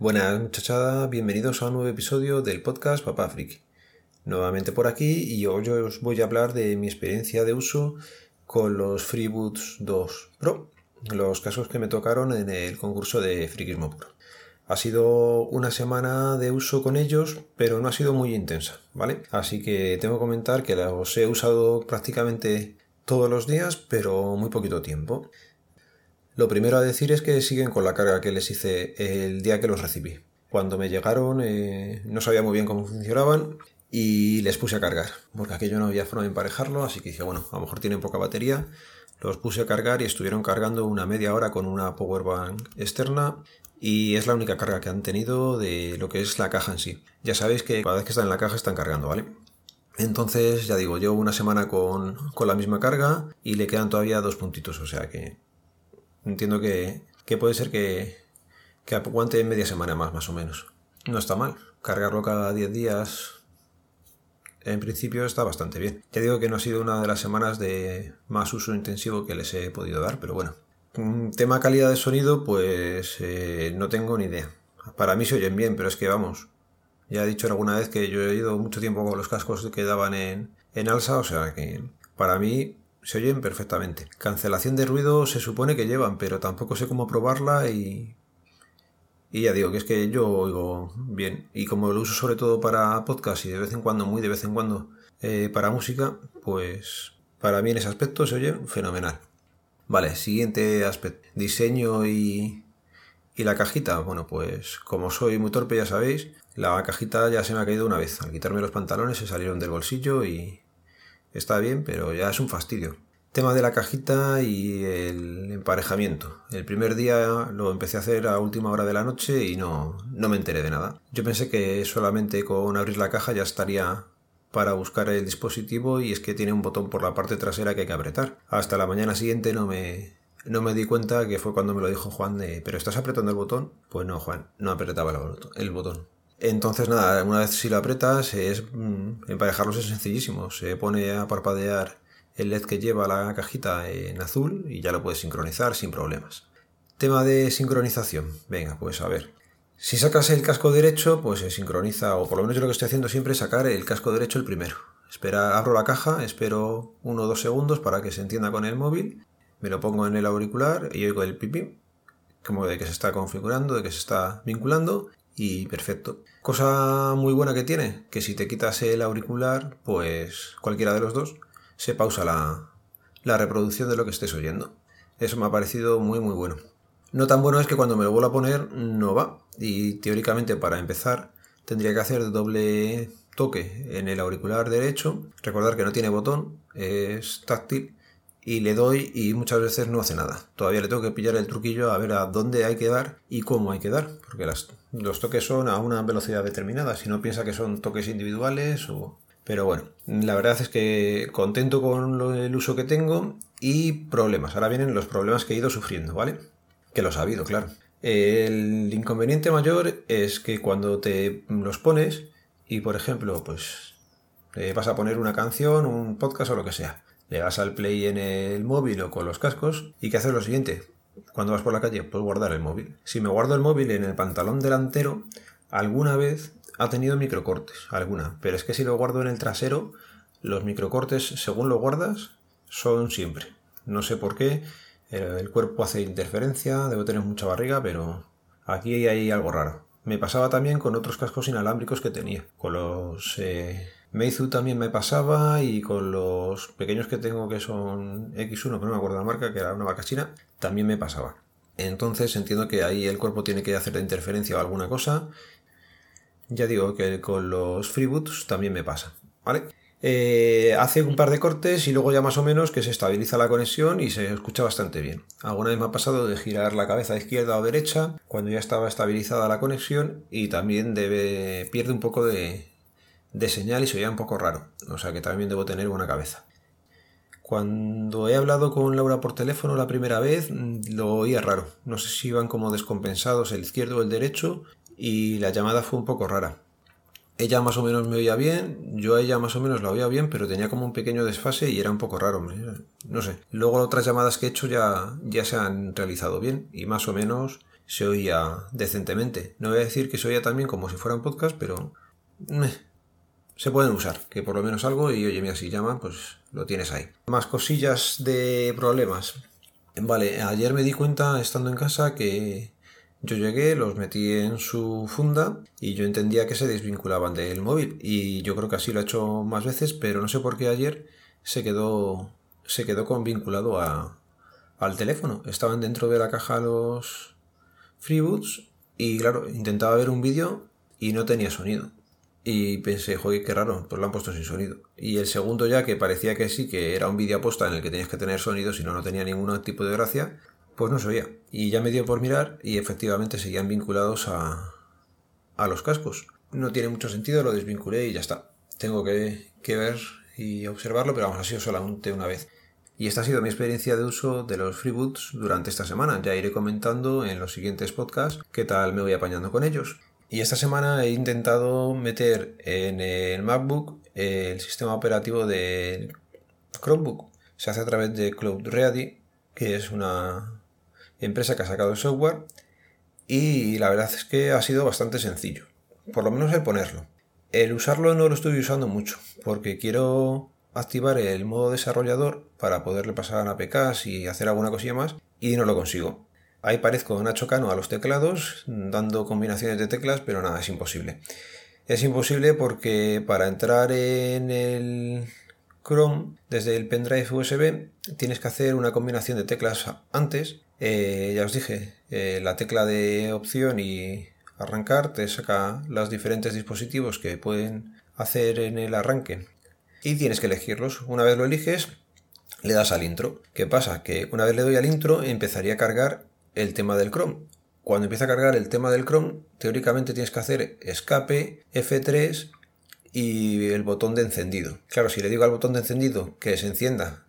Buenas muchachada, bienvenidos a un nuevo episodio del podcast Papá Friki. Nuevamente por aquí y hoy os voy a hablar de mi experiencia de uso con los FreeBoots 2 Pro, los casos que me tocaron en el concurso de Frikismo Puro. Ha sido una semana de uso con ellos, pero no ha sido muy intensa, ¿vale? Así que tengo que comentar que los he usado prácticamente todos los días, pero muy poquito tiempo. Lo primero a decir es que siguen con la carga que les hice el día que los recibí. Cuando me llegaron eh, no sabía muy bien cómo funcionaban y les puse a cargar, porque aquello no había forma de emparejarlo, así que dije, bueno, a lo mejor tienen poca batería. Los puse a cargar y estuvieron cargando una media hora con una powerbank externa y es la única carga que han tenido de lo que es la caja en sí. Ya sabéis que cada vez que están en la caja están cargando, ¿vale? Entonces, ya digo, llevo una semana con, la misma carga y le quedan todavía dos puntitos, o sea que entiendo que, puede ser que, que aguante media semana más, más o menos. No está mal. Cargarlo cada 10 días, en principio está bastante bien. Ya digo que no ha sido una de las semanas de más uso intensivo que les he podido dar, pero bueno, Tema calidad de sonido, pues eh, no tengo ni idea. Para mí se oyen bien, pero es que vamos. Ya he dicho alguna vez que yo he ido mucho tiempo con los cascos que daban en, en alza, o sea que para mí se oyen perfectamente. Cancelación de ruido se supone que llevan, pero tampoco sé cómo probarla y. Y ya digo que es que yo oigo bien. Y como lo uso sobre todo para podcast y de vez en cuando, muy de vez en cuando, eh, para música, pues para mí en ese aspecto se oye fenomenal. Vale, siguiente aspecto. Diseño y, y la cajita. Bueno, pues como soy muy torpe, ya sabéis, la cajita ya se me ha caído una vez. Al quitarme los pantalones se salieron del bolsillo y está bien, pero ya es un fastidio. Tema de la cajita y el emparejamiento. El primer día lo empecé a hacer a última hora de la noche y no, no me enteré de nada. Yo pensé que solamente con abrir la caja ya estaría para buscar el dispositivo y es que tiene un botón por la parte trasera que hay que apretar. Hasta la mañana siguiente no me, no me di cuenta que fue cuando me lo dijo Juan de, pero ¿estás apretando el botón? Pues no, Juan, no apretaba el botón. Entonces nada, una vez si lo apretas, es, mm, emparejarlos es sencillísimo. Se pone a parpadear el LED que lleva la cajita en azul y ya lo puedes sincronizar sin problemas. Tema de sincronización. Venga, pues a ver. Si sacas el casco derecho, pues se sincroniza, o por lo menos yo lo que estoy haciendo siempre es sacar el casco derecho el primero. Espera, abro la caja, espero uno o dos segundos para que se entienda con el móvil, me lo pongo en el auricular y oigo el pipí, como de que se está configurando, de que se está vinculando, y perfecto. Cosa muy buena que tiene, que si te quitas el auricular, pues cualquiera de los dos, se pausa la, la reproducción de lo que estés oyendo. Eso me ha parecido muy muy bueno. No tan bueno es que cuando me lo vuelvo a poner no va. Y teóricamente para empezar tendría que hacer doble toque en el auricular derecho. Recordar que no tiene botón, es táctil. Y le doy y muchas veces no hace nada. Todavía le tengo que pillar el truquillo a ver a dónde hay que dar y cómo hay que dar. Porque los toques son a una velocidad determinada. Si no piensa que son toques individuales o... Pero bueno, la verdad es que contento con el uso que tengo y problemas. Ahora vienen los problemas que he ido sufriendo, ¿vale? Que los ha habido, claro. El inconveniente mayor es que cuando te los pones y, por ejemplo, pues vas a poner una canción, un podcast o lo que sea, le das al play en el móvil o con los cascos y que haces lo siguiente. Cuando vas por la calle, puedes guardar el móvil. Si me guardo el móvil en el pantalón delantero, alguna vez ha tenido microcortes, alguna. Pero es que si lo guardo en el trasero, los microcortes, según lo guardas, son siempre. No sé por qué el cuerpo hace interferencia, debo tener mucha barriga, pero aquí hay algo raro. Me pasaba también con otros cascos inalámbricos que tenía. Con los eh, Meizu también me pasaba y con los pequeños que tengo que son X1, pero no me acuerdo la marca, que era una vaca china, también me pasaba. Entonces entiendo que ahí el cuerpo tiene que hacer interferencia o alguna cosa. Ya digo que con los freeboots también me pasa. Eh, hace un par de cortes y luego ya más o menos que se estabiliza la conexión y se escucha bastante bien. Alguna vez me ha pasado de girar la cabeza izquierda o derecha cuando ya estaba estabilizada la conexión y también debe pierde un poco de, de señal y se oye un poco raro. O sea que también debo tener buena cabeza. Cuando he hablado con Laura por teléfono la primera vez mm, lo oía raro. No sé si iban como descompensados el izquierdo o el derecho y la llamada fue un poco rara ella más o menos me oía bien, yo a ella más o menos la oía bien, pero tenía como un pequeño desfase y era un poco raro, no sé. Luego otras llamadas que he hecho ya, ya se han realizado bien y más o menos se oía decentemente. No voy a decir que se oía también como si fuera un podcast, pero se pueden usar, que por lo menos algo, y oye, mira, si llaman, pues lo tienes ahí. Más cosillas de problemas. Vale, ayer me di cuenta, estando en casa, que yo llegué, los metí en su funda y yo entendía que se desvinculaban del móvil. Y yo creo que así lo he hecho más veces, pero no sé por qué ayer se quedó, se quedó con vinculado a, al teléfono. Estaban dentro de la caja los FreeBoots y claro, intentaba ver un vídeo y no tenía sonido. Y pensé, joder, qué raro, pues lo han puesto sin sonido. Y el segundo ya, que parecía que sí, que era un vídeo aposta en el que tenías que tener sonido, si no, no tenía ningún tipo de gracia, pues no se oía. Y ya me dio por mirar y efectivamente seguían vinculados a, a los cascos. No tiene mucho sentido, lo desvinculé y ya está. Tengo que, que ver y observarlo, pero vamos, ha sido solamente una vez. Y esta ha sido mi experiencia de uso de los FreeBoots durante esta semana. Ya iré comentando en los siguientes podcasts qué tal me voy apañando con ellos. Y esta semana he intentado meter en el MacBook el sistema operativo de Chromebook. Se hace a través de Cloud Ready, que es una empresa que ha sacado el software. Y la verdad es que ha sido bastante sencillo. Por lo menos el ponerlo. El usarlo no lo estoy usando mucho, porque quiero activar el modo desarrollador para poderle pasar a APKs y hacer alguna cosilla más y no lo consigo. Ahí parezco Nacho Cano a los teclados, dando combinaciones de teclas, pero nada, es imposible. Es imposible porque para entrar en el Chrome desde el pendrive USB tienes que hacer una combinación de teclas antes. Eh, ya os dije, eh, la tecla de opción y arrancar te saca los diferentes dispositivos que pueden hacer en el arranque y tienes que elegirlos. Una vez lo eliges, le das al intro. ¿Qué pasa? Que una vez le doy al intro, empezaría a cargar el tema del Chrome. Cuando empieza a cargar el tema del Chrome, teóricamente tienes que hacer escape, F3 y el botón de encendido. Claro, si le digo al botón de encendido que se encienda,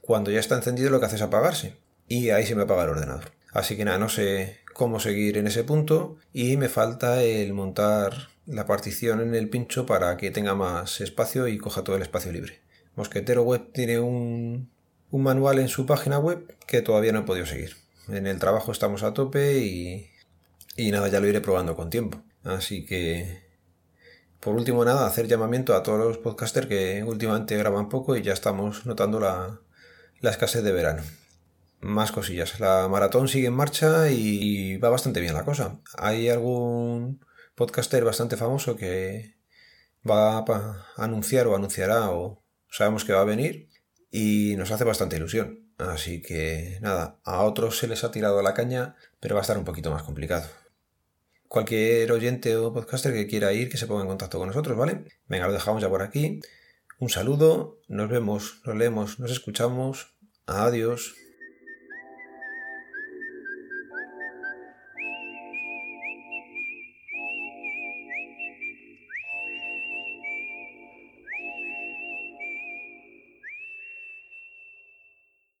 cuando ya está encendido lo que hace es apagarse. Y ahí se me apaga el ordenador. Así que nada, no sé cómo seguir en ese punto y me falta el montar la partición en el pincho para que tenga más espacio y coja todo el espacio libre. Mosquetero Web tiene un, manual en su página web que todavía no he podido seguir. En el trabajo estamos a tope y, y nada, ya lo iré probando con tiempo. Así que, por último, nada, hacer llamamiento a todos los podcasters que últimamente graban poco y ya estamos notando la, la escasez de verano. Más cosillas. La maratón sigue en marcha y va bastante bien la cosa. Hay algún podcaster bastante famoso que va a anunciar o anunciará o sabemos que va a venir y nos hace bastante ilusión. Así que nada, a otros se les ha tirado la caña, pero va a estar un poquito más complicado. Cualquier oyente o podcaster que quiera ir, que se ponga en contacto con nosotros, ¿vale? Venga, lo dejamos ya por aquí. Un saludo, nos vemos, nos leemos, nos escuchamos. Adiós.